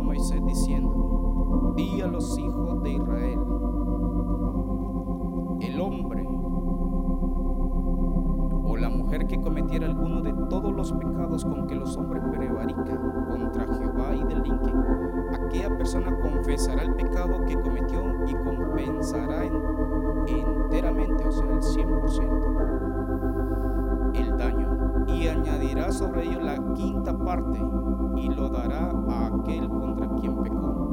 Moisés diciendo, di a los hijos de Israel, el hombre o la mujer que cometiera alguno de todos los pecados con que los hombres prevarican contra Jehová y delinquen, aquella persona confesará el pecado que cometió y compensará enteramente, o sea, el 100%, el daño, y añadirá sobre ello la quinta parte y lo dará a aquel contra quien pecó.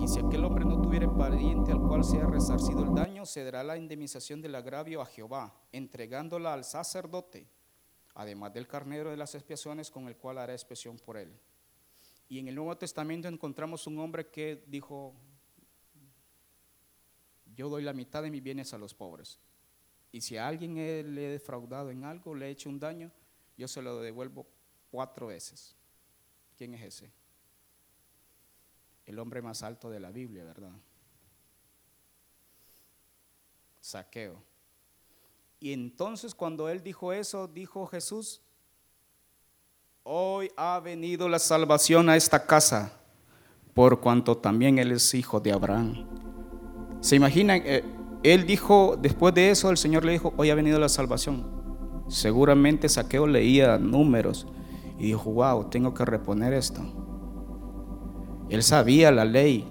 Y si aquel hombre no tuviera pariente al cual sea resarcido el daño, se dará la indemnización del agravio a Jehová, entregándola al sacerdote, además del carnero de las expiaciones con el cual hará expiación por él. Y en el Nuevo Testamento encontramos un hombre que dijo, yo doy la mitad de mis bienes a los pobres. Y si a alguien le he defraudado en algo, le he hecho un daño, yo se lo devuelvo cuatro veces. ¿Quién es ese? El hombre más alto de la Biblia, ¿verdad? Saqueo. Y entonces cuando él dijo eso, dijo Jesús, hoy ha venido la salvación a esta casa, por cuanto también él es hijo de Abraham. ¿Se imaginan? Eh, él dijo, después de eso, el Señor le dijo, hoy ha venido la salvación. Seguramente Saqueo leía números y dijo, wow, tengo que reponer esto. Él sabía la ley.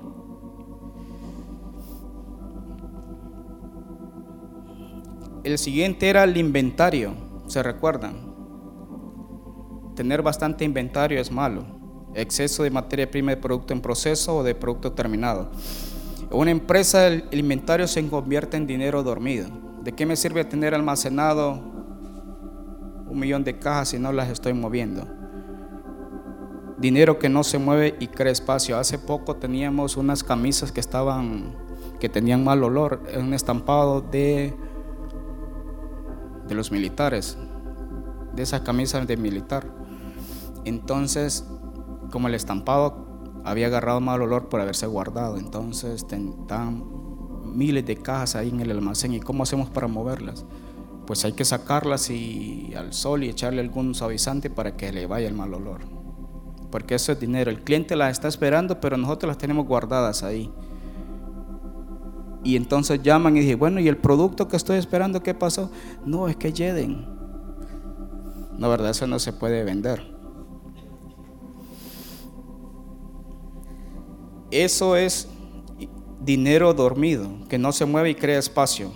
El siguiente era el inventario, ¿se recuerdan? Tener bastante inventario es malo. Exceso de materia prima de producto en proceso o de producto terminado. Una empresa el inventario se convierte en dinero dormido. ¿De qué me sirve tener almacenado un millón de cajas si no las estoy moviendo? Dinero que no se mueve y crea espacio. Hace poco teníamos unas camisas que estaban, que tenían mal olor, un estampado de, de los militares, de esas camisas de militar. Entonces, como el estampado había agarrado mal olor por haberse guardado. Entonces están miles de cajas ahí en el almacén. ¿Y cómo hacemos para moverlas? Pues hay que sacarlas y, al sol y echarle algún suavizante para que le vaya el mal olor. Porque eso es dinero. El cliente las está esperando, pero nosotros las tenemos guardadas ahí. Y entonces llaman y dicen, bueno, ¿y el producto que estoy esperando qué pasó? No, es que lleguen. No, verdad, eso no se puede vender. Eso es dinero dormido, que no se mueve y crea espacio.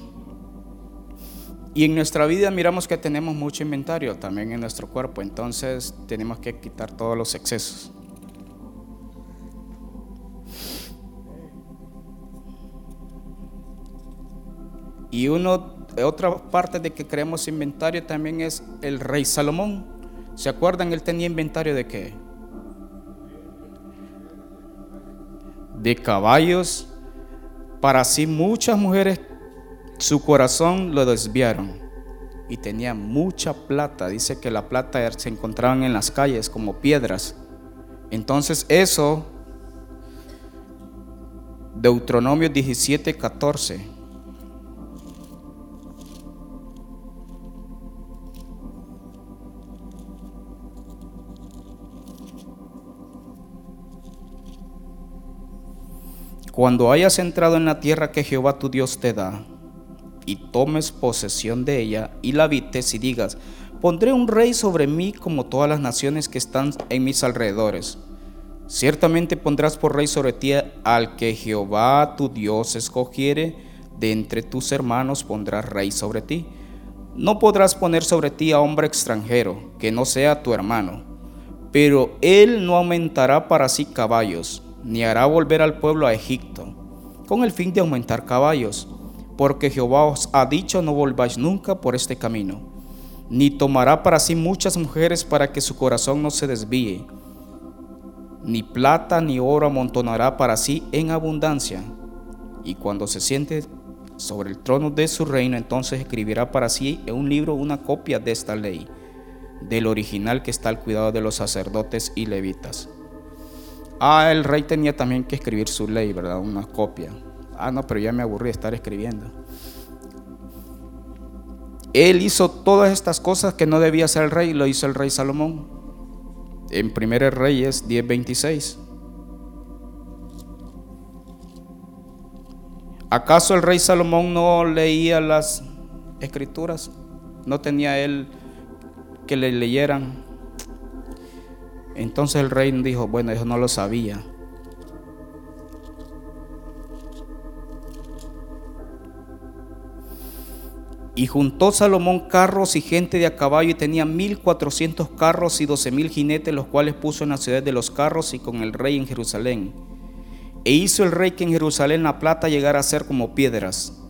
Y en nuestra vida miramos que tenemos mucho inventario también en nuestro cuerpo, entonces tenemos que quitar todos los excesos. Y otra parte de que creemos inventario también es el rey Salomón. ¿Se acuerdan? Él tenía inventario de qué? De caballos. Para sí muchas mujeres su corazón lo desviaron y tenía mucha plata. Dice que la plata se encontraban en las calles como piedras. Entonces eso, Deuteronomio 17, 14 Cuando hayas entrado en la tierra que Jehová tu Dios te da, y tomes posesión de ella, y la habites y digas, pondré un rey sobre mí como todas las naciones que están en mis alrededores. Ciertamente pondrás por rey sobre ti al que Jehová tu Dios escogiere, de entre tus hermanos pondrás rey sobre ti. No podrás poner sobre ti a hombre extranjero, que no sea tu hermano, pero él no aumentará para sí caballos ni hará volver al pueblo a Egipto, con el fin de aumentar caballos, porque Jehová os ha dicho no volváis nunca por este camino, ni tomará para sí muchas mujeres para que su corazón no se desvíe, ni plata ni oro amontonará para sí en abundancia, y cuando se siente sobre el trono de su reino, entonces escribirá para sí en un libro una copia de esta ley, del original que está al cuidado de los sacerdotes y levitas. Ah, el rey tenía también que escribir su ley, ¿verdad? Una copia. Ah, no, pero ya me aburrí de estar escribiendo. Él hizo todas estas cosas que no debía hacer el rey, lo hizo el rey Salomón. en 1 Reyes 10:26. ¿Acaso el rey Salomón no leía las escrituras? ¿No tenía él que le leyeran? Entonces el rey dijo, bueno, eso no lo sabía. Y juntó Salomón carros y gente de a caballo y tenía mil cuatrocientos carros y doce mil jinetes, los cuales puso en la ciudad de los carros y con el rey en Jerusalén. E hizo el rey que en Jerusalén la plata llegara a ser como piedras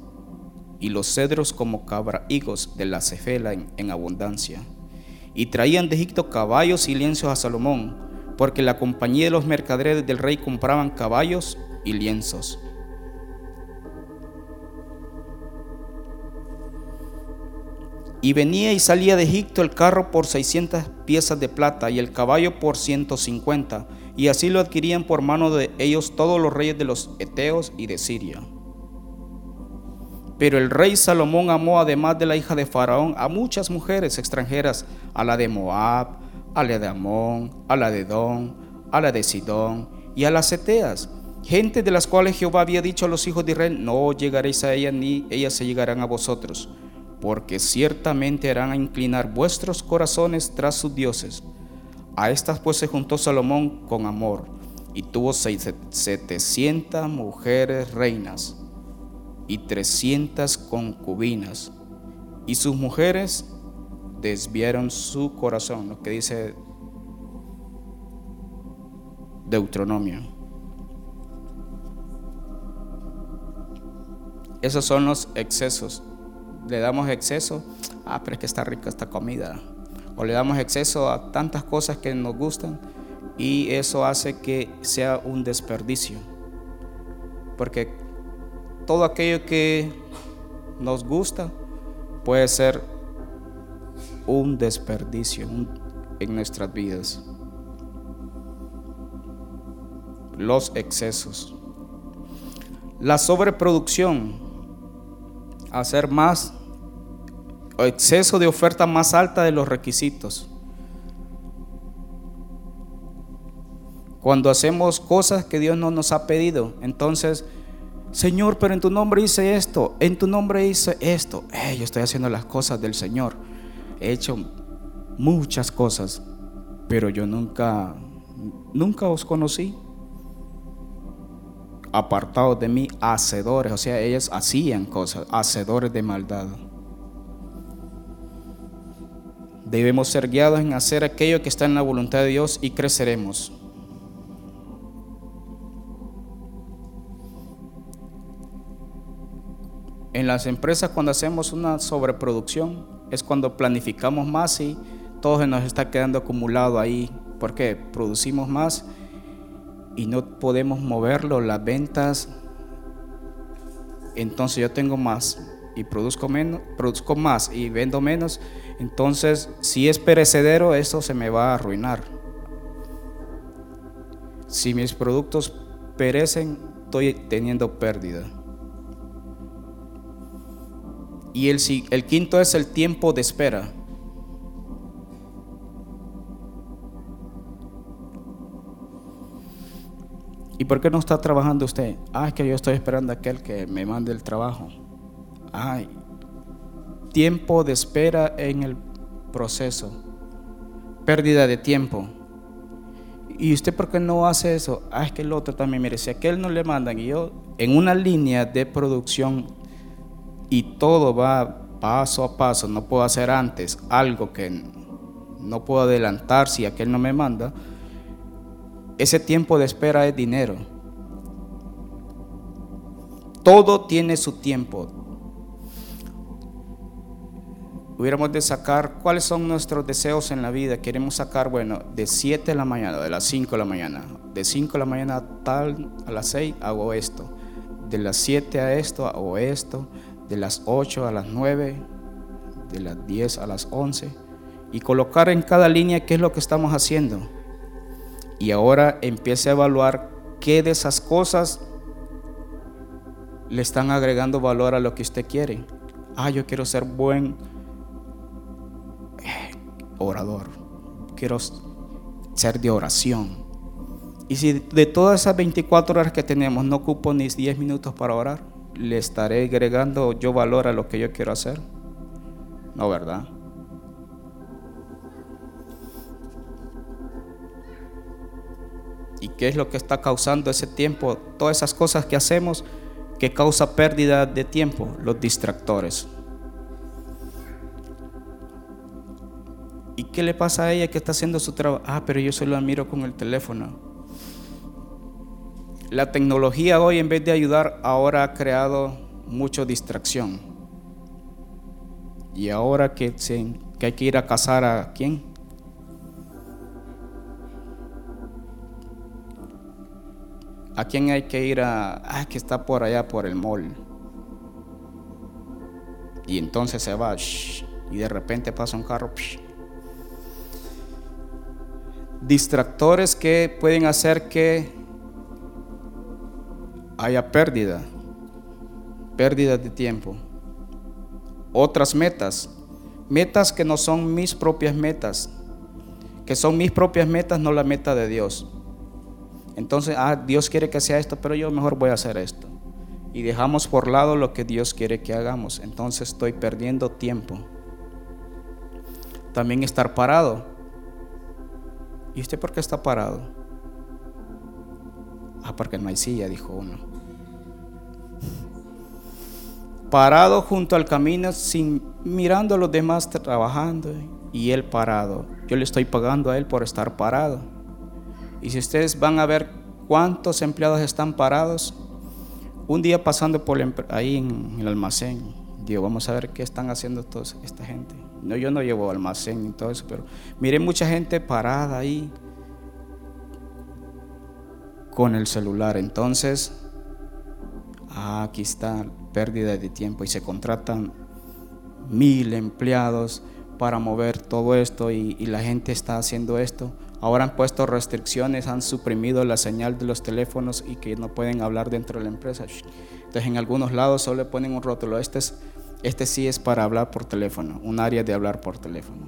y los cedros como cabra higos de la cefela en, abundancia. Y traían de Egipto caballos y lienzos a Salomón, porque la compañía de los mercaderes del rey compraban caballos y lienzos. Y venía y salía de Egipto el carro por 600 piezas de plata y el caballo por 150, y así lo adquirían por mano de ellos todos los reyes de los Eteos y de Siria. Pero el rey Salomón amó además de la hija de Faraón a muchas mujeres extranjeras, a la de Moab, a la de Amón, a la de Don, a la de Sidón y a las Eteas, gente de las cuales Jehová había dicho a los hijos de Israel, no llegaréis a ellas ni ellas se llegarán a vosotros porque ciertamente harán a inclinar vuestros corazones tras sus dioses. A estas pues se juntó Salomón con amor, y tuvo setecientas mujeres reinas y trescientas concubinas, y sus mujeres desviaron su corazón, lo que dice Deuteronomio. Esos son los excesos le damos exceso, ah, pero es que está rica esta comida. O le damos exceso a tantas cosas que nos gustan y eso hace que sea un desperdicio. Porque todo aquello que nos gusta puede ser un desperdicio en nuestras vidas. Los excesos. La sobreproducción. Hacer más exceso de oferta más alta de los requisitos. Cuando hacemos cosas que Dios no nos ha pedido, entonces, Señor, pero en tu nombre hice esto, en tu nombre hice esto. Eh, yo estoy haciendo las cosas del Señor. He hecho muchas cosas, pero yo nunca, nunca os conocí. Apartados de mí, hacedores, o sea, ellos hacían cosas, hacedores de maldad. Debemos ser guiados en hacer aquello que está en la voluntad de Dios y creceremos. En las empresas cuando hacemos una sobreproducción es cuando planificamos más y todo se nos está quedando acumulado ahí porque producimos más y no podemos moverlo, las ventas. Entonces yo tengo más y produzco menos, produzco más y vendo menos entonces, si es perecedero, eso se me va a arruinar. Si mis productos perecen, estoy teniendo pérdida. Y el, el quinto es el tiempo de espera. ¿Y por qué no está trabajando usted? Ah, es que yo estoy esperando a aquel que me mande el trabajo. Ay, tiempo de espera en el proceso, pérdida de tiempo. ¿Y usted por qué no hace eso? Ah, es que el otro también, mire, si aquel no le mandan y yo en una línea de producción y todo va paso a paso, no puedo hacer antes algo que no puedo adelantar si aquel no me manda, ese tiempo de espera es dinero. Todo tiene su tiempo, hubiéramos de sacar cuáles son nuestros deseos en la vida. Queremos sacar, bueno, de 7 de la mañana, de las 5 de la mañana, de 5 de la mañana tal a las 6 hago esto, de las 7 a esto hago esto, de las 8 a las 9, de las 10 a las 11 y colocar en cada línea qué es lo que estamos haciendo. Y ahora empiece a evaluar qué de esas cosas le están agregando valor a lo que usted quiere. Ah, yo quiero ser buen orador. Quiero ser de oración. Y si de todas esas 24 horas que tenemos no ocupo ni 10 minutos para orar, le estaré agregando yo valor a lo que yo quiero hacer. No, ¿verdad? ¿Y qué es lo que está causando ese tiempo? Todas esas cosas que hacemos que causa pérdida de tiempo, los distractores. ¿Y qué le pasa a ella que está haciendo su trabajo? Ah, pero yo solo la miro con el teléfono. La tecnología hoy en vez de ayudar ahora ha creado mucha distracción. Y ahora que, que hay que ir a cazar a quién? ¿A quién hay que ir a.? Ah, que está por allá por el mall. Y entonces se va. y de repente pasa un carro. Distractores que pueden hacer que haya pérdida. Pérdida de tiempo. Otras metas. Metas que no son mis propias metas. Que son mis propias metas, no la meta de Dios. Entonces, ah, Dios quiere que sea esto, pero yo mejor voy a hacer esto. Y dejamos por lado lo que Dios quiere que hagamos. Entonces estoy perdiendo tiempo. También estar parado. ¿Y usted por qué está parado? Ah, porque no hay silla, dijo uno. Parado junto al camino, sin mirando a los demás trabajando y él parado. Yo le estoy pagando a él por estar parado. Y si ustedes van a ver cuántos empleados están parados, un día pasando por ahí en el almacén, digo, vamos a ver qué están haciendo todos esta gente. No, yo no llevo almacén y todo eso, pero miré mucha gente parada ahí con el celular. Entonces, ah, aquí está pérdida de tiempo y se contratan mil empleados para mover todo esto y la gente está haciendo esto Ahora han puesto restricciones, han suprimido la señal de los teléfonos y que no pueden hablar dentro de la empresa. Entonces en algunos lados solo ponen un rótulo. Este, es, este sí es para hablar por teléfono, un área de hablar por teléfono.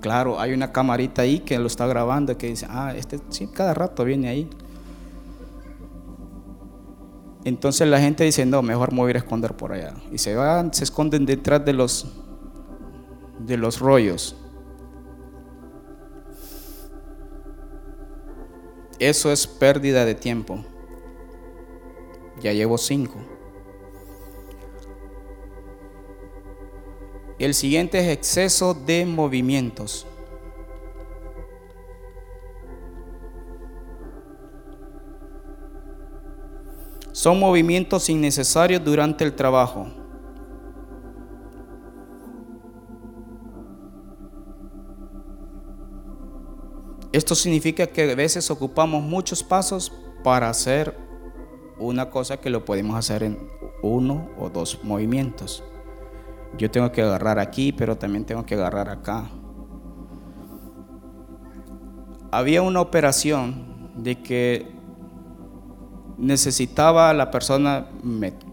Claro, hay una camarita ahí que lo está grabando que dice, ah, este sí, cada rato viene ahí. Entonces la gente dice, no, mejor me voy a a esconder por allá. Y se van, se esconden detrás de los, de los rollos. Eso es pérdida de tiempo. Ya llevo cinco. El siguiente es exceso de movimientos. Son movimientos innecesarios durante el trabajo. Esto significa que a veces ocupamos muchos pasos para hacer una cosa que lo podemos hacer en uno o dos movimientos. Yo tengo que agarrar aquí, pero también tengo que agarrar acá. Había una operación de que necesitaba la persona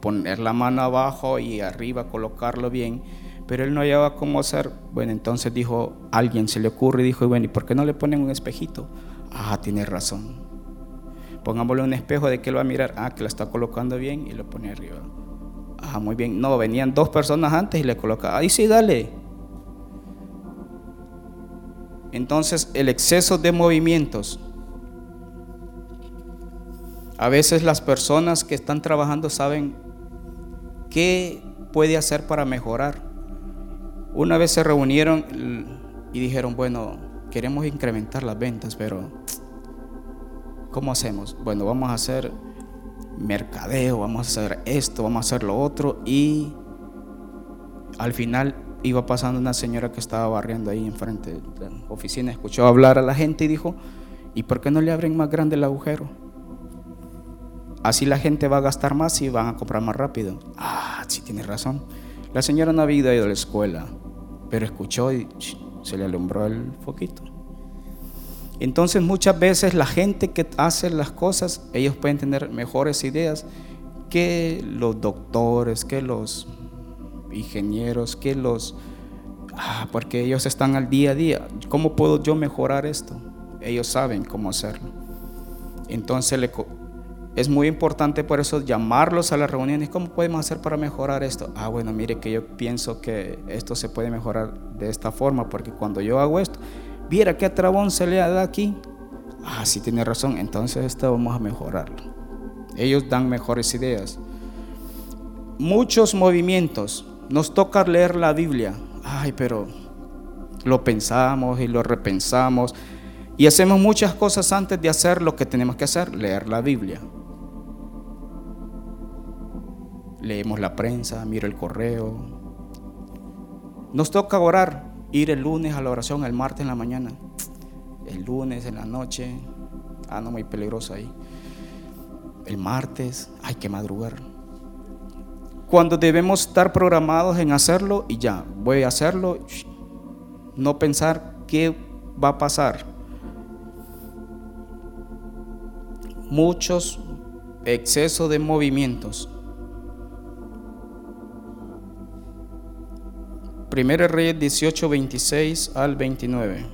poner la mano abajo y arriba colocarlo bien pero él no hallaba cómo hacer. Bueno, entonces dijo, alguien se le ocurre y dijo, bueno, ¿y por qué no le ponen un espejito? Ah, tiene razón. Pongámosle un espejo de que él va a mirar. Ah, que la está colocando bien y lo pone arriba. Ah, muy bien. No, venían dos personas antes y le coloca. Ahí sí, dale. Entonces, el exceso de movimientos. A veces las personas que están trabajando saben qué puede hacer para mejorar. Una vez se reunieron y dijeron, bueno, queremos incrementar las ventas, pero ¿cómo hacemos? Bueno, vamos a hacer mercadeo, vamos a hacer esto, vamos a hacer lo otro y al final iba pasando una señora que estaba barriendo ahí enfrente de la oficina, escuchó hablar a la gente y dijo, ¿y por qué no le abren más grande el agujero? Así la gente va a gastar más y van a comprar más rápido. Ah, sí tiene razón. La señora no había ido a la escuela, pero escuchó y se le alumbró el foquito. Entonces muchas veces la gente que hace las cosas, ellos pueden tener mejores ideas que los doctores, que los ingenieros, que los... Ah, porque ellos están al día a día. ¿Cómo puedo yo mejorar esto? ellos saben cómo hacerlo. Entonces es muy importante por eso llamarlos a las reuniones. ¿Cómo podemos hacer para mejorar esto? Ah, bueno, mire que yo pienso que esto se puede mejorar de esta forma, porque cuando yo hago esto, viera qué trabón se le da aquí. Ah, sí tiene razón, entonces esto vamos a mejorarlo. Ellos dan mejores ideas. Muchos movimientos. Nos toca leer la Biblia. Ay, pero lo pensamos y lo repensamos y hacemos muchas cosas antes de hacer lo que tenemos que hacer, leer la Biblia. Leemos la prensa, miro el correo. Nos toca orar, ir el lunes a la oración, el martes en la mañana, el lunes en la noche. Ah, no, muy peligroso ahí. El martes hay que madrugar. Cuando debemos estar programados en hacerlo y ya, voy a hacerlo, no pensar qué va a pasar. Muchos excesos de movimientos. Primero Reyes 18, 26 al 29.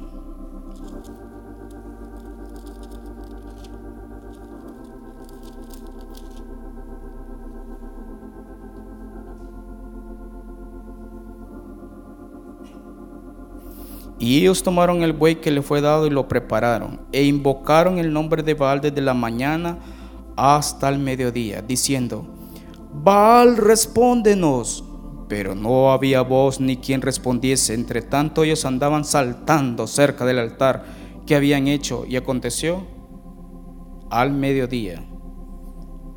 Y ellos tomaron el buey que le fue dado y lo prepararon, e invocaron el nombre de Baal desde la mañana hasta el mediodía, diciendo, Baal, respóndenos. Pero no había voz ni quien respondiese. Entre tanto ellos andaban saltando cerca del altar que habían hecho. Y aconteció al mediodía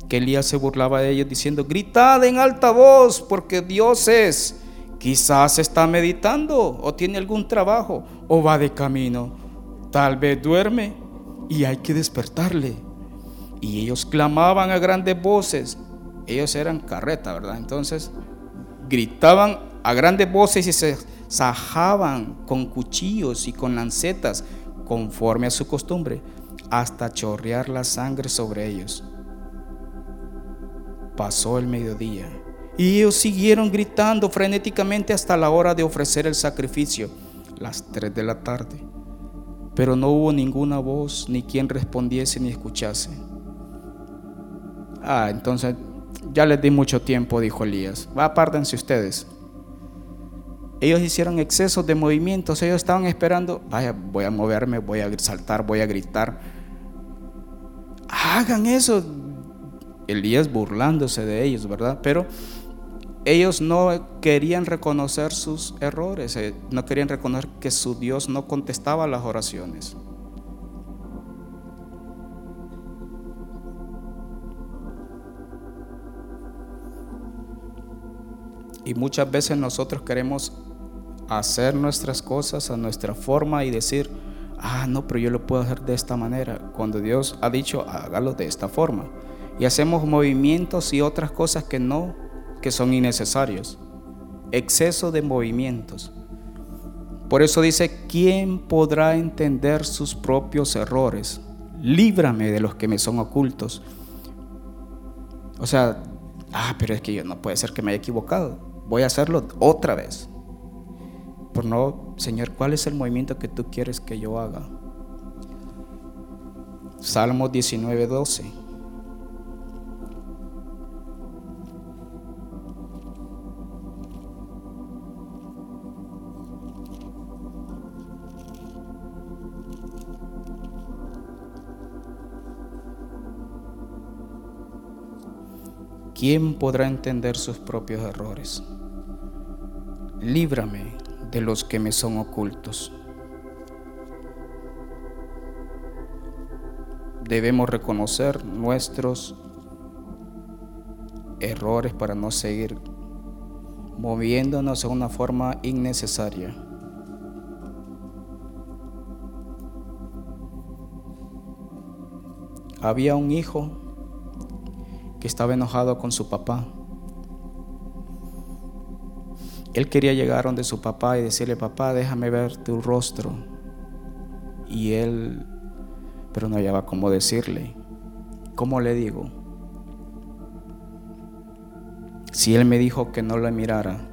que Elías se burlaba de ellos diciendo, gritad en alta voz porque Dios es Quizás está meditando o tiene algún trabajo o va de camino. Tal vez duerme y hay que despertarle. Y ellos clamaban a grandes voces. Ellos eran carreta, ¿verdad? Entonces gritaban a grandes voces y se sajaban con cuchillos y con lancetas conforme a su costumbre hasta chorrear la sangre sobre ellos. Pasó el mediodía y ellos siguieron gritando frenéticamente hasta la hora de ofrecer el sacrificio, las 3 de la tarde. Pero no hubo ninguna voz, ni quien respondiese ni escuchase. Ah, entonces ya les di mucho tiempo, dijo Elías. Va, apártense ustedes. Ellos hicieron excesos de movimientos, ellos estaban esperando, vaya, voy a moverme, voy a saltar, voy a gritar. Hagan eso. Elías burlándose de ellos, ¿verdad? Pero ellos no querían reconocer sus errores, eh, no querían reconocer que su Dios no contestaba las oraciones. Y muchas veces nosotros queremos hacer nuestras cosas a nuestra forma y decir, ah, no, pero yo lo puedo hacer de esta manera, cuando Dios ha dicho, hágalo de esta forma. Y hacemos movimientos y otras cosas que no que son innecesarios, exceso de movimientos. Por eso dice, ¿quién podrá entender sus propios errores? Líbrame de los que me son ocultos. O sea, ah, pero es que yo no puede ser que me haya equivocado. Voy a hacerlo otra vez. Por no, Señor, ¿cuál es el movimiento que tú quieres que yo haga? Salmo 19, 12. ¿Quién podrá entender sus propios errores? Líbrame de los que me son ocultos. Debemos reconocer nuestros errores para no seguir moviéndonos de una forma innecesaria. Había un hijo que estaba enojado con su papá. Él quería llegar donde su papá y decirle, papá, déjame ver tu rostro. Y él, pero no hallaba cómo decirle. ¿Cómo le digo? Si él me dijo que no le mirara,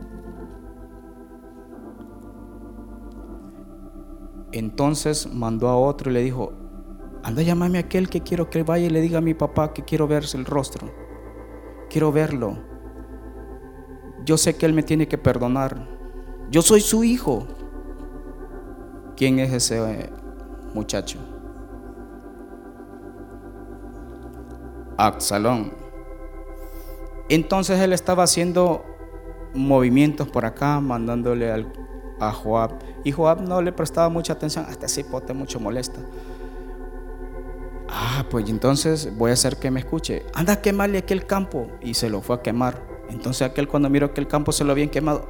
Entonces mandó a otro y le dijo, anda, llámame a aquel que quiero que vaya y le diga a mi papá que quiero verse el rostro. Quiero verlo. Yo sé que él me tiene que perdonar. Yo soy su hijo. ¿Quién es ese eh, muchacho? Absalón. Entonces él estaba haciendo movimientos por acá, mandándole a Joab. Y Joab no le prestaba mucha atención, hasta ese pote mucho molesta. Ah, pues entonces voy a hacer que me escuche. Anda a quemarle aquel campo. Y se lo fue a quemar. Entonces aquel cuando miró que el campo se lo habían quemado.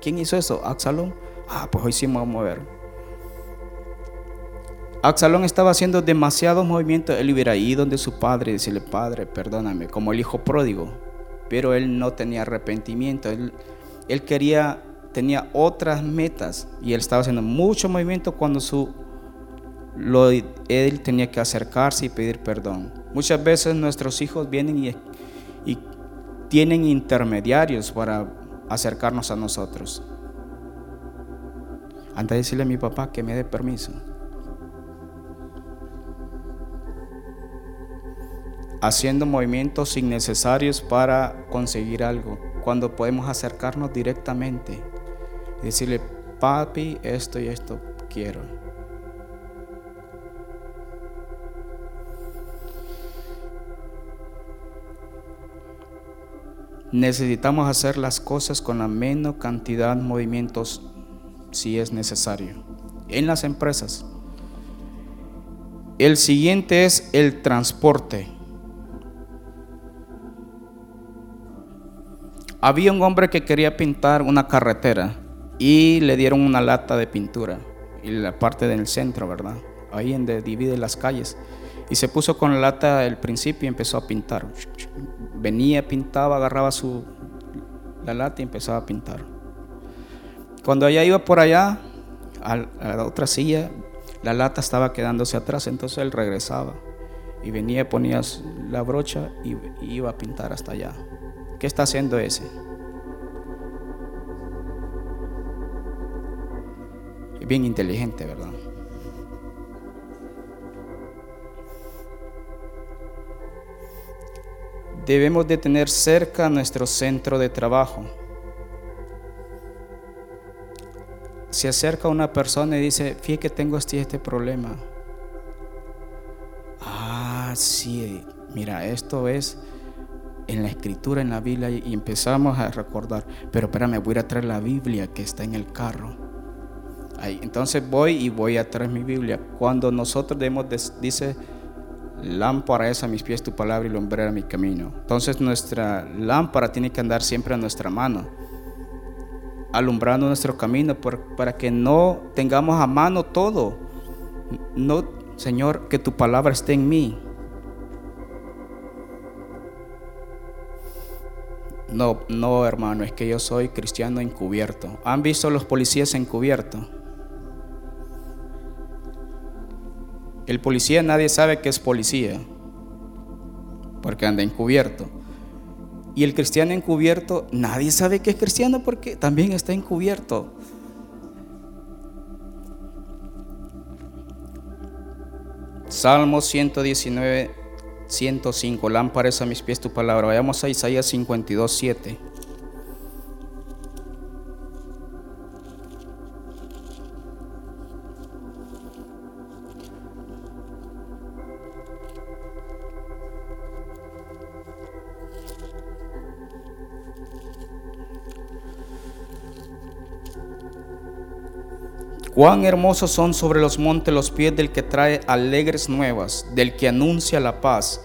¿Quién hizo eso? Absalón. Ah, pues hoy sí me voy a mover. Absalón estaba haciendo demasiados movimientos. Él hubiera ido donde su padre y decirle, padre, perdóname, como el hijo pródigo. Pero él no tenía arrepentimiento. Él, él quería, tenía otras metas. Y él estaba haciendo mucho movimiento cuando su lo, él tenía que acercarse y pedir perdón. Muchas veces nuestros hijos vienen y, y tienen intermediarios para acercarnos a nosotros. Anda a decirle a mi papá que me dé permiso. Haciendo movimientos innecesarios para conseguir algo, cuando podemos acercarnos directamente y decirle, papi, esto y esto quiero. Necesitamos hacer las cosas con la menos cantidad de movimientos si es necesario. En las empresas. El siguiente es el transporte. Había un hombre que quería pintar una carretera y le dieron una lata de pintura y la parte del centro, ¿verdad? Ahí donde divide las calles. Y se puso con la lata al principio y empezó a pintar. Venía, pintaba, agarraba su, la lata y empezaba a pintar. Cuando ella iba por allá, a la otra silla, la lata estaba quedándose atrás, entonces él regresaba y venía, ponía la brocha y iba a pintar hasta allá. ¿Qué está haciendo ese? Es bien inteligente, ¿verdad? Debemos de tener cerca nuestro centro de trabajo. Se acerca una persona y dice, fíjate que tengo este, este problema. Ah, sí, mira, esto es en la escritura, en la Biblia, y empezamos a recordar, pero espérame, voy a traer la Biblia que está en el carro. Ahí, entonces voy y voy a traer mi Biblia. Cuando nosotros debemos, dice, Lámpara es a mis pies tu palabra y lumbrera mi camino. Entonces nuestra lámpara tiene que andar siempre a nuestra mano, alumbrando nuestro camino para que no tengamos a mano todo. No, Señor, que tu palabra esté en mí. No, no, hermano, es que yo soy cristiano encubierto. ¿Han visto los policías encubiertos? El policía nadie sabe que es policía, porque anda encubierto. Y el cristiano encubierto, nadie sabe que es cristiano porque también está encubierto. Salmo 119, 105. Lámparas a mis pies tu palabra. Vayamos a Isaías 52, 7. Cuán hermosos son sobre los montes los pies del que trae alegres nuevas, del que anuncia la paz,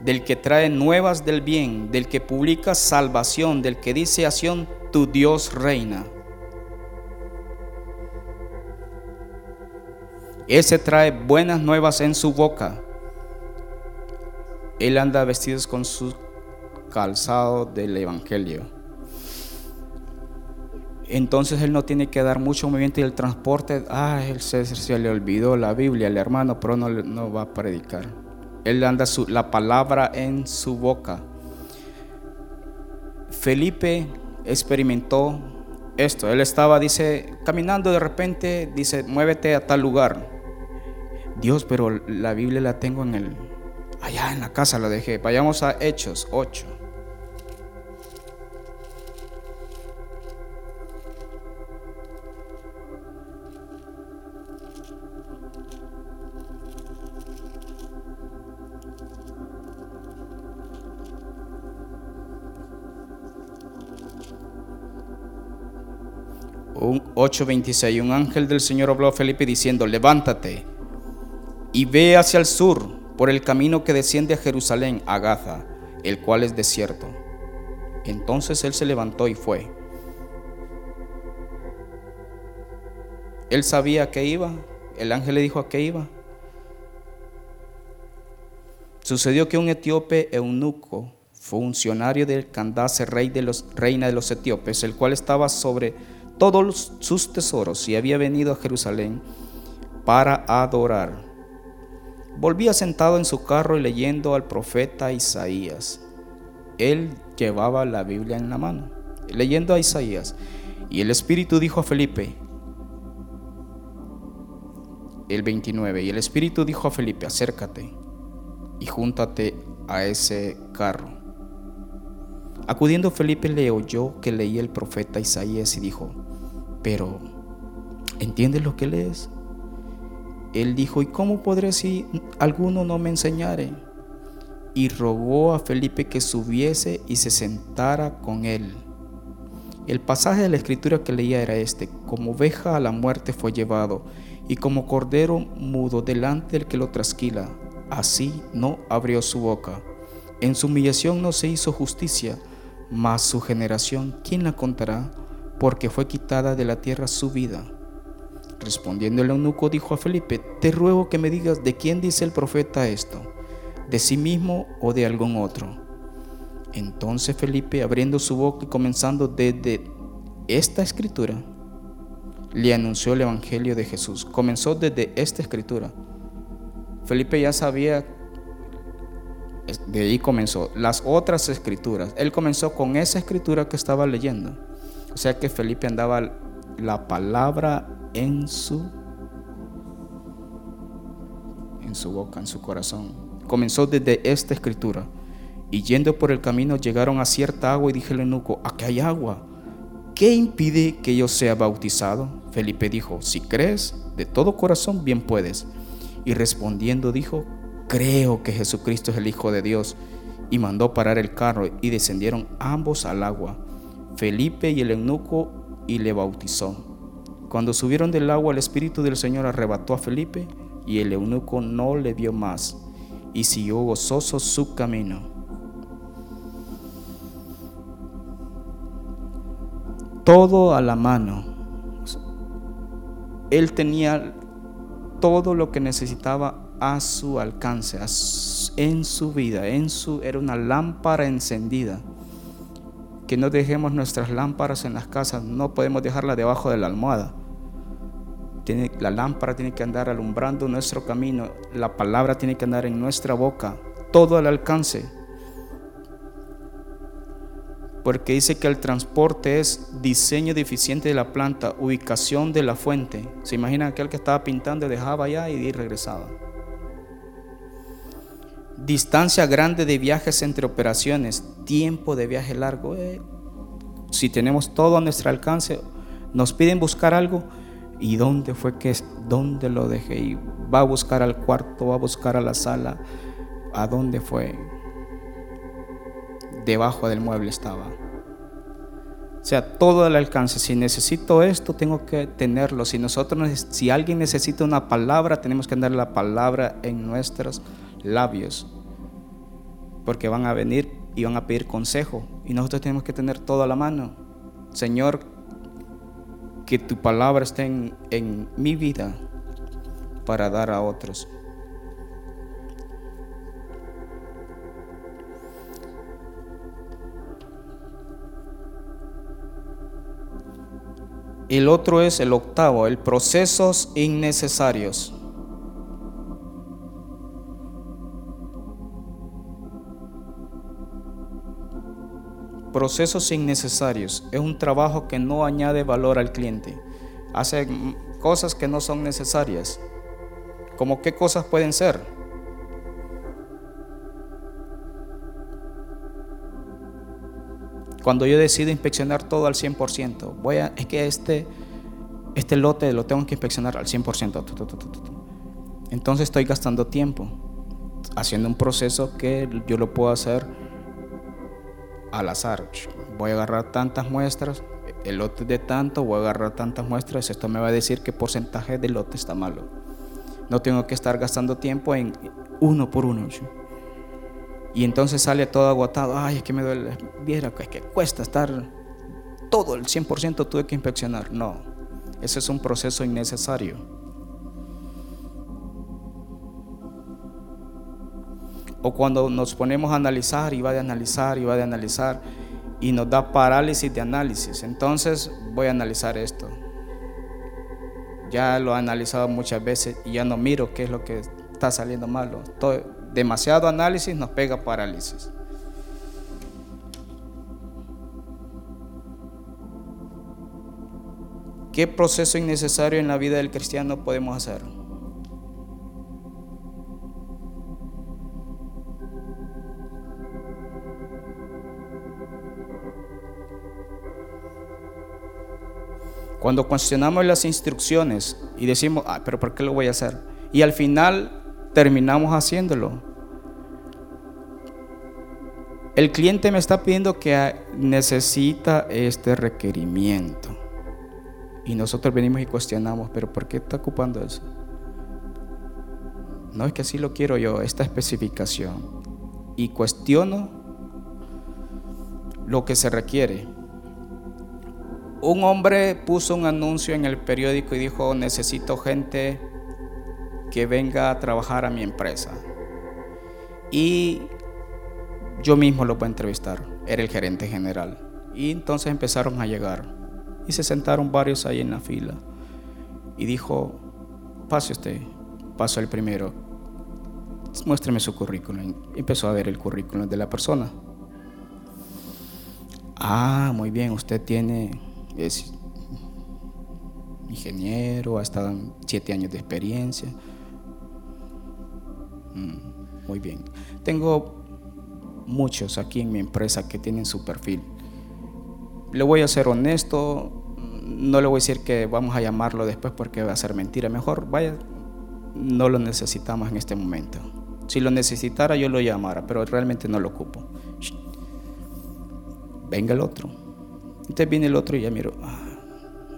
del que trae nuevas del bien, del que publica salvación, del que dice a tu Dios reina. Ese trae buenas nuevas en su boca. Él anda vestido con su calzado del Evangelio entonces él no tiene que dar mucho movimiento y el transporte, ah, él se, le olvidó la Biblia, el hermano, pero no, no va a predicar. Él anda su, la palabra en su boca. Felipe experimentó esto, él estaba, dice, caminando de repente, dice, muévete a tal lugar. Dios, pero la Biblia la tengo en el, allá en la casa la dejé. Vayamos a Hechos 8. 8:26, un ángel del Señor habló a Felipe diciendo, levántate y ve hacia el sur por el camino que desciende a Jerusalén, a Gaza, el cual es desierto. Entonces él se levantó y fue. Él sabía a qué iba, el ángel le dijo a qué iba. Sucedió que un etíope eunuco, funcionario del Candace, rey de los, reina de los etíopes, el cual estaba sobre todos sus tesoros y había venido a Jerusalén para adorar. Volvía sentado en su carro y leyendo al profeta Isaías. Él llevaba la Biblia en la mano, leyendo a Isaías. Y el Espíritu dijo a Felipe, el 29, y el Espíritu dijo a Felipe, acércate y júntate a ese carro. Acudiendo Felipe le oyó que leía el profeta Isaías y dijo, pero ¿entiendes lo que lees? Él dijo, ¿y cómo podré si alguno no me enseñare? Y rogó a Felipe que subiese y se sentara con él. El pasaje de la escritura que leía era este, como oveja a la muerte fue llevado, y como cordero mudo delante del que lo trasquila, así no abrió su boca. En su humillación no se hizo justicia, mas su generación, ¿quién la contará? Porque fue quitada de la tierra su vida. Respondiendo el eunuco dijo a Felipe, te ruego que me digas de quién dice el profeta esto, de sí mismo o de algún otro. Entonces Felipe, abriendo su boca y comenzando desde esta escritura, le anunció el Evangelio de Jesús. Comenzó desde esta escritura. Felipe ya sabía, de ahí comenzó, las otras escrituras. Él comenzó con esa escritura que estaba leyendo. O sea que Felipe andaba la palabra en su en su boca, en su corazón. Comenzó desde esta escritura. Y yendo por el camino llegaron a cierta agua y dije al eunuco, aquí hay agua. ¿Qué impide que yo sea bautizado? Felipe dijo, si crees de todo corazón, bien puedes. Y respondiendo dijo, creo que Jesucristo es el Hijo de Dios. Y mandó parar el carro y descendieron ambos al agua, Felipe y el eunuco, y le bautizó. Cuando subieron del agua, el Espíritu del Señor arrebató a Felipe y el eunuco no le vio más y siguió gozoso su camino. Todo a la mano. Él tenía todo lo que necesitaba a su alcance, en su vida, en su era una lámpara encendida. Que no dejemos nuestras lámparas en las casas, no podemos dejarla debajo de la almohada la lámpara tiene que andar alumbrando nuestro camino, la palabra tiene que andar en nuestra boca, todo al alcance. Porque dice que el transporte es diseño deficiente de la planta, ubicación de la fuente. Se imagina aquel que estaba pintando, dejaba allá y regresaba. Distancia grande de viajes entre operaciones, tiempo de viaje largo. Eh, si tenemos todo a nuestro alcance, nos piden buscar algo, ¿Y dónde fue que, dónde lo dejé? Y va a buscar al cuarto, va a buscar a la sala. ¿A dónde fue? Debajo del mueble estaba. O sea, todo al alcance. Si necesito esto, tengo que tenerlo. Si nosotros, si alguien necesita una palabra, tenemos que darle la palabra en nuestros labios. Porque van a venir y van a pedir consejo. Y nosotros tenemos que tener todo a la mano. Señor, que tu palabra esté en, mi vida para dar a otros. El otro es el octavo, el procesos innecesarios. Procesos innecesarios. Es un trabajo que no añade valor al cliente. Hace cosas que no son necesarias. ¿Cómo qué cosas pueden ser? Cuando yo decido inspeccionar todo al 100%, voy a, es que este, este lote lo tengo que inspeccionar al 100%. Entonces estoy gastando tiempo haciendo un proceso que yo lo puedo hacer al azar. Voy a agarrar tantas muestras, el lote de tanto, voy a agarrar tantas muestras, esto me va a decir qué porcentaje del lote está malo. No tengo que estar gastando tiempo en uno por uno. Y entonces sale todo agotado. Ay, es que me duele. Viera, es que cuesta estar todo el 100% tuve que inspeccionar. No, ese es un proceso innecesario. O cuando nos ponemos a analizar y va de analizar y va de analizar y nos da parálisis de análisis. Entonces voy a analizar esto. Ya lo he analizado muchas veces y ya no miro qué es lo que está saliendo malo. Demasiado análisis nos pega parálisis. ¿Qué proceso innecesario en la vida del cristiano podemos hacer? Cuando cuestionamos las instrucciones y decimos, ah, pero ¿por qué lo voy a hacer? Y al final terminamos haciéndolo. El cliente me está pidiendo que necesita este requerimiento. Y nosotros venimos y cuestionamos, pero ¿por qué está ocupando eso? No es que así lo quiero yo, esta especificación. Y cuestiono lo que se requiere. Un hombre puso un anuncio en el periódico y dijo, necesito gente que venga a trabajar a mi empresa. Y yo mismo lo voy a entrevistar, era el gerente general. Y entonces empezaron a llegar y se sentaron varios ahí en la fila. Y dijo, pase usted, pasó el primero, muéstreme su currículum. Empezó a ver el currículum de la persona. Ah, muy bien, usted tiene, es ingeniero, ha estado siete años de experiencia. Mm, muy bien. Tengo muchos aquí en mi empresa que tienen su perfil. Le voy a ser honesto, no le voy a decir que vamos a llamarlo después porque va a ser mentira. Mejor, vaya, no lo necesitamos en este momento. Si lo necesitara yo lo llamara, pero realmente no lo ocupo. Venga el otro. Entonces viene el otro y ya miro, ah,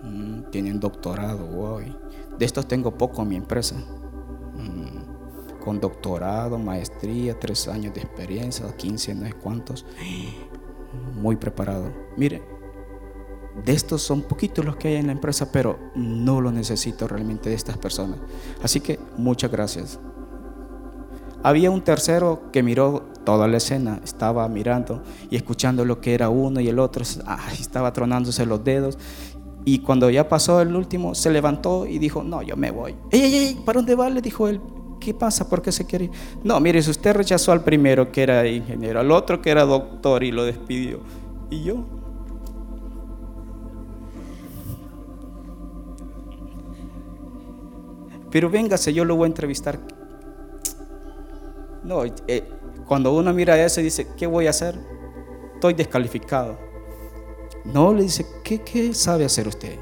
mm, tienen doctorado, hoy. De estos tengo poco en mi empresa. Mm con doctorado, maestría, tres años de experiencia, 15 no es cuántos, muy preparado. Mire, de estos son poquitos los que hay en la empresa, pero no lo necesito realmente de estas personas. Así que muchas gracias. Había un tercero que miró toda la escena, estaba mirando y escuchando lo que era uno y el otro, estaba tronándose los dedos. Y cuando ya pasó el último, se levantó y dijo, no, yo me voy. ¡Ey, ey, ey! ¿Para dónde va? Le dijo él. ¿Qué pasa? ¿Por qué se quiere? No, mire, si usted rechazó al primero que era ingeniero, al otro que era doctor y lo despidió, ¿y yo? Pero véngase, yo lo voy a entrevistar. No, eh, cuando uno mira eso y dice, ¿qué voy a hacer? Estoy descalificado. No, le dice, ¿qué, sabe hacer usted?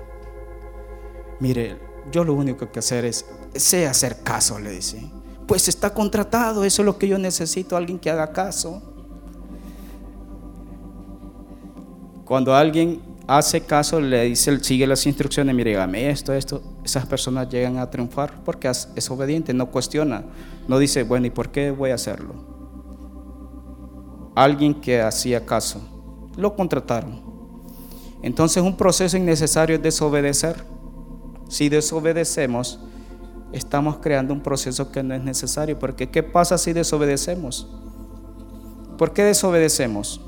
Mire, yo lo único que hacer es, sé hacer caso, le dice. Pues está contratado, eso es lo que yo necesito, alguien que haga caso. Cuando alguien hace caso, le dice, sigue las instrucciones, mire, dígame esto, esto, esas personas llegan a triunfar porque es obediente, no cuestiona, no dice, bueno, ¿y por qué voy a hacerlo? Alguien que hacía caso, lo contrataron. Entonces un proceso innecesario es desobedecer. Si desobedecemos, estamos creando un proceso que no es necesario. Porque ¿qué pasa si desobedecemos? ¿Por qué desobedecemos?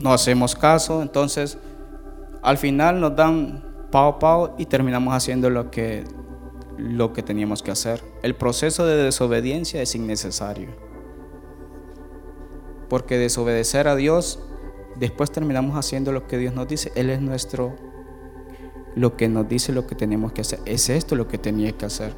No hacemos caso, entonces al final nos dan pao pao y terminamos haciendo lo que, lo que teníamos que hacer. El proceso de desobediencia es innecesario. Porque desobedecer a Dios, después terminamos haciendo lo que Dios nos dice. Él es nuestro, lo que nos dice lo que tenemos que hacer. Es esto lo que tenía que hacer.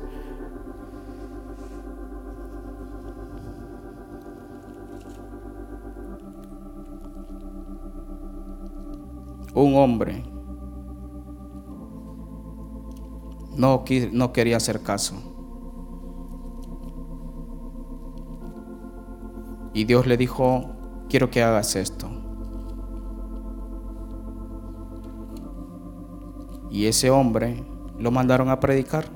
Un hombre no, no quería hacer caso. Y Dios le dijo, quiero que hagas esto. Y ese hombre lo mandaron a predicar.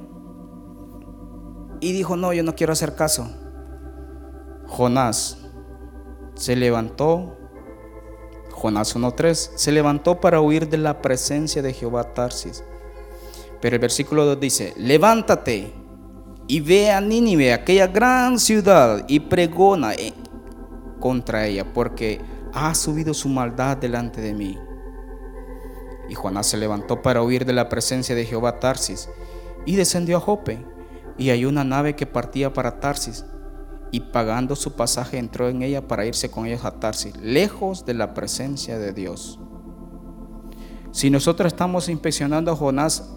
Y dijo, no, yo no quiero hacer caso. Jonás se levantó, Jonás 1.3, se levantó para huir de la presencia de Jehová Tarsis. Pero el versículo 2 dice, levántate y ve a Nínive, aquella gran ciudad, y pregona contra ella, porque ha subido su maldad delante de mí. Y Jonás se levantó para huir de la presencia de Jehová Tarsis y descendió a Jope. Y hay una nave que partía para Tarsis y pagando su pasaje entró en ella para irse con ellos a Tarsis, lejos de la presencia de Dios. Si nosotros estamos inspeccionando a Jonás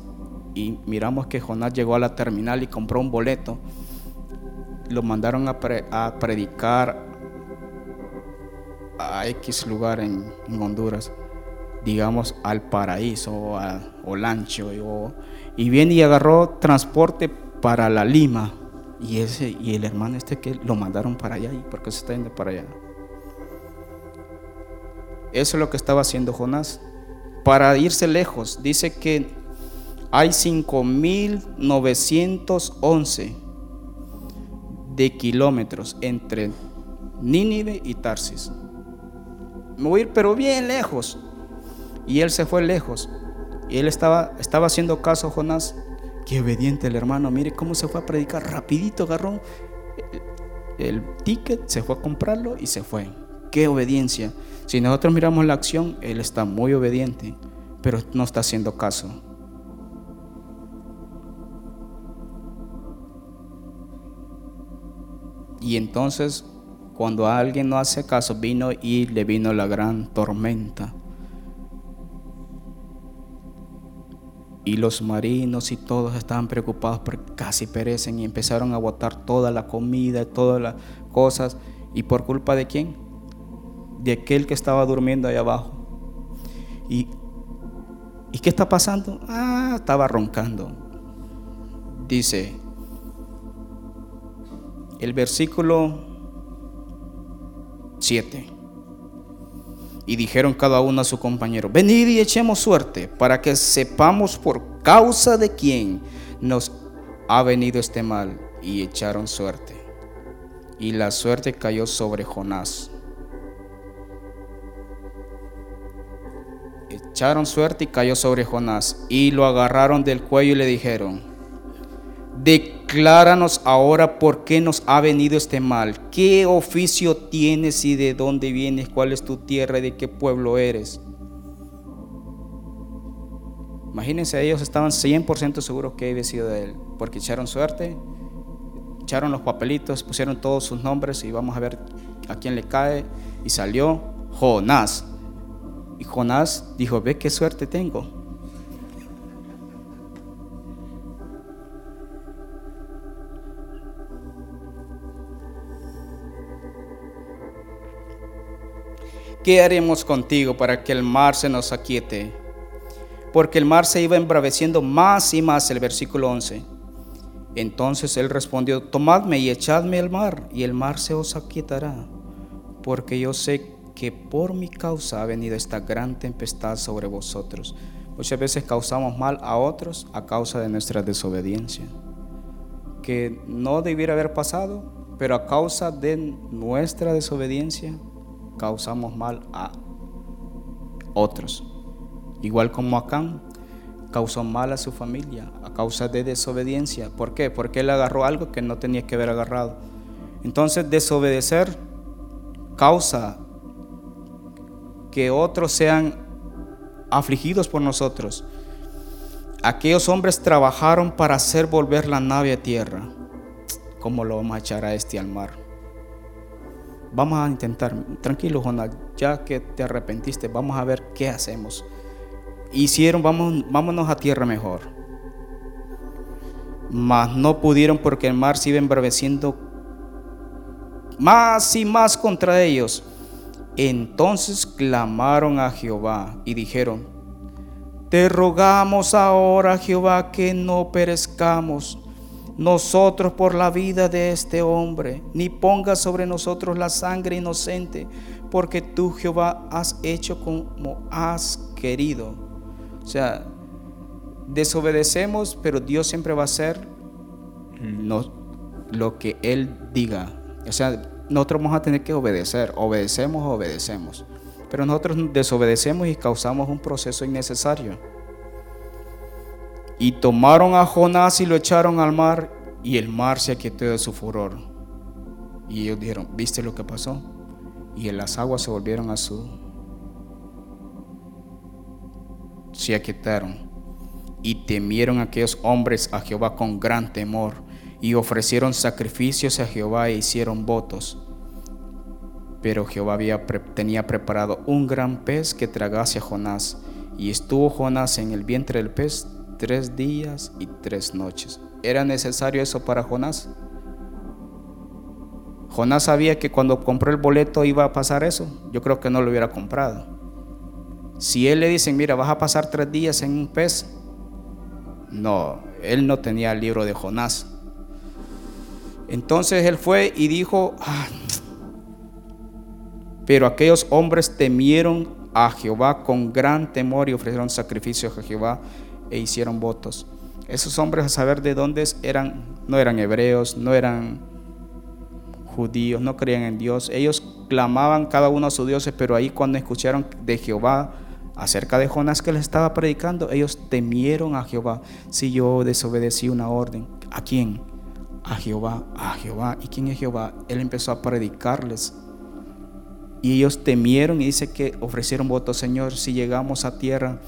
y miramos que Jonás llegó a la terminal y compró un boleto, lo mandaron a, predicar a X lugar en, Honduras, digamos al paraíso o a Olancho, y viene y agarró transporte para la Lima. Y, ese, y el hermano este que lo mandaron para allá, ¿y por qué se está yendo para allá? Eso es lo que estaba haciendo Jonás. Para irse lejos, dice que hay 5.911 de kilómetros entre Nínive y Tarsis me voy a ir pero bien lejos. Y él se fue lejos. Y él estaba, estaba haciendo caso Jonás. Qué obediente el hermano. Mire cómo se fue a predicar. Rapidito agarró el, ticket, se fue a comprarlo y se fue. Qué obediencia. Si nosotros miramos la acción, él está muy obediente, pero no está haciendo caso. Y entonces cuando alguien no hace caso, vino y le vino la gran tormenta. Y los marinos y todos estaban preocupados porque casi perecen y empezaron a botar toda la comida, todas las cosas. ¿Y por culpa de quién? De aquel que estaba durmiendo ahí abajo. ¿Y, ¿y qué está pasando? Ah, estaba roncando. Dice el versículo 7. Y dijeron cada uno a su compañero, venid y echemos suerte para que sepamos por causa de quién nos ha venido este mal. Y echaron suerte. Y la suerte cayó sobre Jonás. Echaron suerte y cayó sobre Jonás. Y lo agarraron del cuello y le dijeron, Decláranos ahora por qué nos ha venido este mal. ¿Qué oficio tienes y de dónde vienes? ¿Cuál es tu tierra y de qué pueblo eres? Imagínense, ellos estaban 100% seguros que había sido de él, porque echaron suerte, echaron los papelitos, pusieron todos sus nombres y vamos a ver a quién le cae. Y salió Jonás. Y Jonás dijo, ve qué suerte tengo. ¿Qué haremos contigo para que el mar se nos aquiete? Porque el mar se iba embraveciendo más y más, el versículo 11. Entonces él respondió, tomadme y echadme al mar, y el mar se os aquietará, porque yo sé que por mi causa ha venido esta gran tempestad sobre vosotros. Muchas veces causamos mal a otros a causa de nuestra desobediencia, que no debiera haber pasado, pero a causa de nuestra desobediencia causamos mal a otros. Igual como Acán causó mal a su familia a causa de desobediencia. ¿Por qué? Porque él agarró algo que no tenía que haber agarrado. Entonces desobedecer causa que otros sean afligidos por nosotros. Aquellos hombres trabajaron para hacer volver la nave a tierra. ¿Cómo lo vamos a echar a este al mar? Vamos a intentar, tranquilo Jonás, ya que te arrepentiste, vamos a ver qué hacemos. Hicieron, vamos, vámonos a tierra mejor. Mas no pudieron porque el mar se iba embraveciendo más y más contra ellos. Entonces clamaron a Jehová y dijeron, te rogamos ahora, Jehová, que no perezcamos nosotros por la vida de este hombre, ni pongas sobre nosotros la sangre inocente, porque tú, Jehová, has hecho como has querido. O sea, desobedecemos, pero Dios siempre va a hacer lo que Él diga. O sea, nosotros vamos a tener que obedecer, obedecemos, obedecemos. Pero nosotros desobedecemos y causamos un proceso innecesario. Y tomaron a Jonás y lo echaron al mar, y el mar se aquietó de su furor. Y ellos dijeron, ¿viste lo que pasó? Y las aguas se volvieron a su... Se aquietaron. Y temieron aquellos hombres a Jehová con gran temor, y ofrecieron sacrificios a Jehová e hicieron votos. Pero Jehová había, tenía preparado un gran pez que tragase a Jonás, y estuvo Jonás en el vientre del pez tres días y tres noches. ¿Era necesario eso para Jonás? Jonás sabía que cuando compró el boleto iba a pasar eso. Yo creo que no lo hubiera comprado. Si él le dicen, mira, vas a pasar tres días en un pez. No, él no tenía el libro de Jonás. Entonces él fue y dijo, ah, pero aquellos hombres temieron a Jehová con gran temor y ofrecieron sacrificios a Jehová e hicieron votos. Esos hombres a saber de dónde eran, no eran hebreos, no eran judíos, no creían en Dios. Ellos clamaban cada uno a sus dioses, pero ahí cuando escucharon de Jehová acerca de Jonás que les estaba predicando, ellos temieron a Jehová. Si yo desobedecí una orden, ¿a quién? A Jehová, a Jehová. ¿Y quién es Jehová? Él empezó a predicarles. Y ellos temieron y dice que ofrecieron voto, Señor, si llegamos a tierra,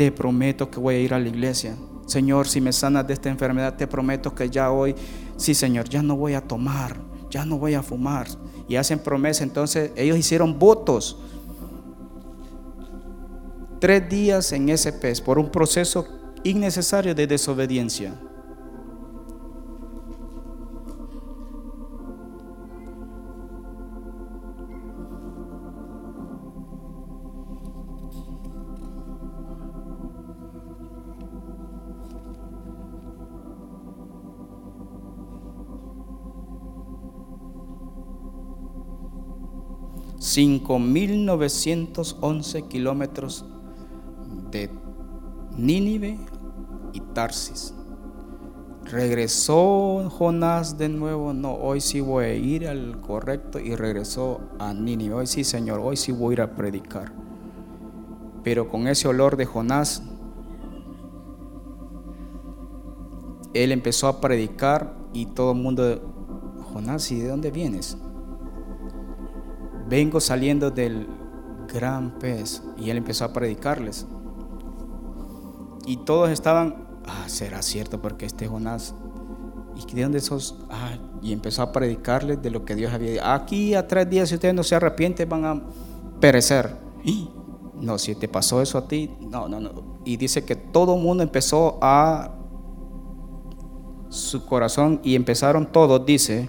te prometo que voy a ir a la iglesia. Señor, si me sanas de esta enfermedad, te prometo que ya hoy, sí Señor, ya no voy a tomar, ya no voy a fumar. Y hacen promesa. Entonces ellos hicieron votos. Tres días en ese pez por un proceso innecesario de desobediencia. 5.911 kilómetros de Nínive y Tarsis. Regresó Jonás de nuevo, no, hoy sí voy a ir al correcto y regresó a Nínive. Hoy sí, Señor, hoy sí voy a ir a predicar. Pero con ese olor de Jonás, él empezó a predicar y todo el mundo, Jonás, ¿y de dónde vienes? Vengo saliendo del gran pez. Y él empezó a predicarles. Y todos estaban, ah, será cierto porque este Jonás, ¿y de dónde sos? Ah, y empezó a predicarles de lo que Dios había dicho. Aquí a tres días, si ustedes no se arrepienten, van a perecer. Y, no, si te pasó eso a ti, no, no, no. Y dice que todo el mundo empezó a su corazón y empezaron todos, dice,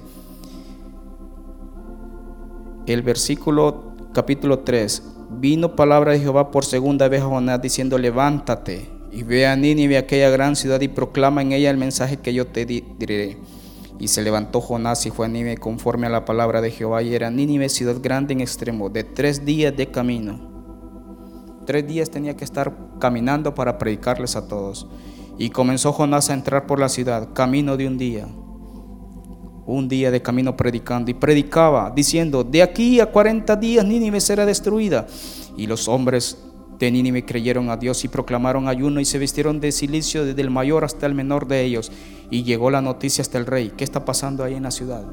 el versículo capítulo 3, vino palabra de Jehová por segunda vez a Jonás diciendo, levántate y ve a Nínive, aquella gran ciudad, y proclama en ella el mensaje que yo te diré. Y se levantó Jonás y fue a Nínive conforme a la palabra de Jehová, y era Nínive ciudad grande en extremo, de tres días de camino. Tres días tenía que estar caminando para predicarles a todos. Y comenzó Jonás a entrar por la ciudad, camino de un día un día de camino predicando y predicaba diciendo, de aquí a 40 días Nínive será destruida. Y los hombres de Nínive creyeron a Dios y proclamaron ayuno y se vistieron de silicio desde el mayor hasta el menor de ellos. Y llegó la noticia hasta el rey. ¿Qué está pasando ahí en la ciudad?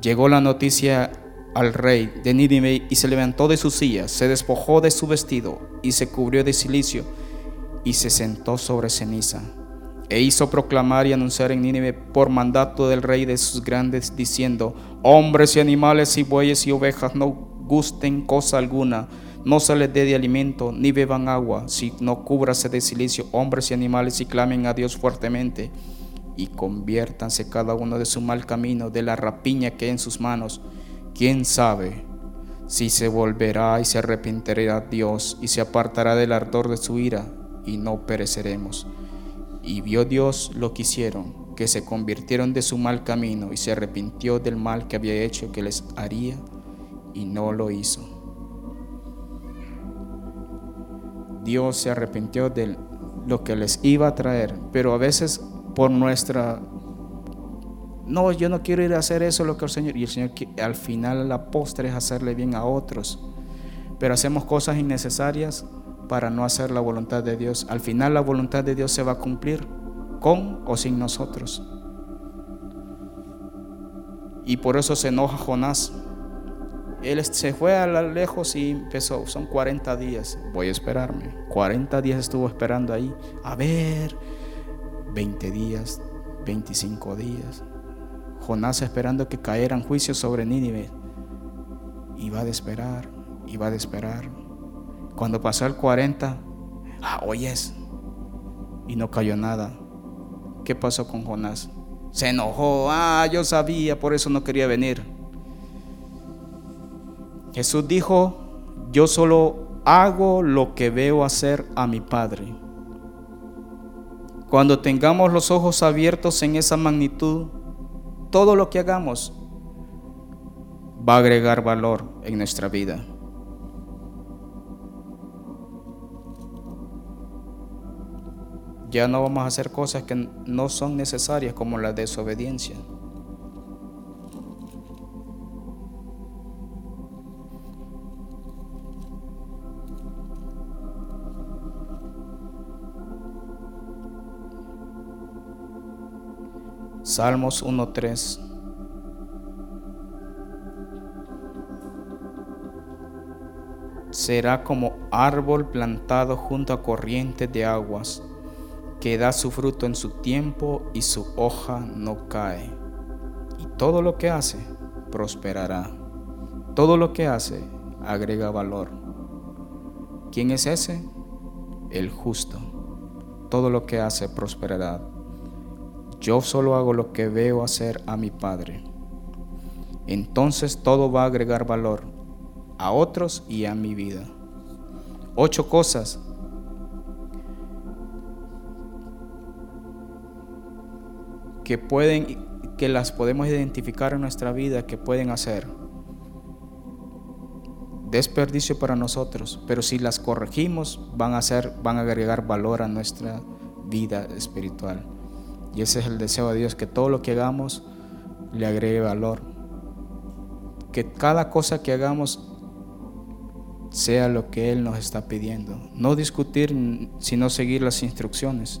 Llegó la noticia al rey de Nínive y se levantó de su silla, se despojó de su vestido y se cubrió de silicio y se sentó sobre ceniza e hizo proclamar y anunciar en Nínive por mandato del rey de sus grandes, diciendo, Hombres y animales y bueyes y ovejas no gusten cosa alguna, no se les dé de alimento, ni beban agua, si no cúbrase de silicio hombres y animales y clamen a Dios fuertemente, y conviértanse cada uno de su mal camino, de la rapiña que hay en sus manos. ¿Quién sabe si se volverá y se arrepentirá Dios y se apartará del ardor de su ira y no pereceremos? Y vio Dios lo que hicieron, que se convirtieron de su mal camino y se arrepintió del mal que había hecho que les haría y no lo hizo. Dios se arrepintió de lo que les iba a traer, pero a veces por nuestra no, yo no quiero ir a hacer eso lo que el Señor y el Señor al final la postre es hacerle bien a otros. Pero hacemos cosas innecesarias para no hacer la voluntad de Dios. Al final la voluntad de Dios se va a cumplir con o sin nosotros. Y por eso se enoja Jonás. Él se fue a lejos y empezó, son 40 días, voy a esperarme. 40 días estuvo esperando ahí. A ver, 20 días, 25 días. Jonás esperando que caeran juicios sobre Nínive. Iba de esperar, iba de esperar. Cuando pasó el 40, ah, oyes, y no cayó nada. ¿Qué pasó con Jonás? Se enojó, ah, yo sabía, por eso no quería venir. Jesús dijo, yo solo hago lo que veo hacer a mi Padre. Cuando tengamos los ojos abiertos en esa magnitud, todo lo que hagamos va a agregar valor en nuestra vida. Ya no vamos a hacer cosas que no son necesarias como la desobediencia. Salmos 1.3. Será como árbol plantado junto a corrientes de aguas, que da su fruto en su tiempo y su hoja no cae. Y todo lo que hace prosperará. Todo lo que hace agrega valor. ¿Quién es ese? El justo. Todo lo que hace prosperará. Yo solo hago lo que veo hacer a mi Padre. Entonces todo va a agregar valor a otros y a mi vida. Ocho cosas que pueden que las podemos identificar en nuestra vida que pueden hacer desperdicio para nosotros, pero si las corregimos van a ser van a agregar valor a nuestra vida espiritual. Y ese es el deseo de Dios, que todo lo que hagamos le agregue valor. Que cada cosa que hagamos sea lo que Él nos está pidiendo. No discutir, sino seguir las instrucciones.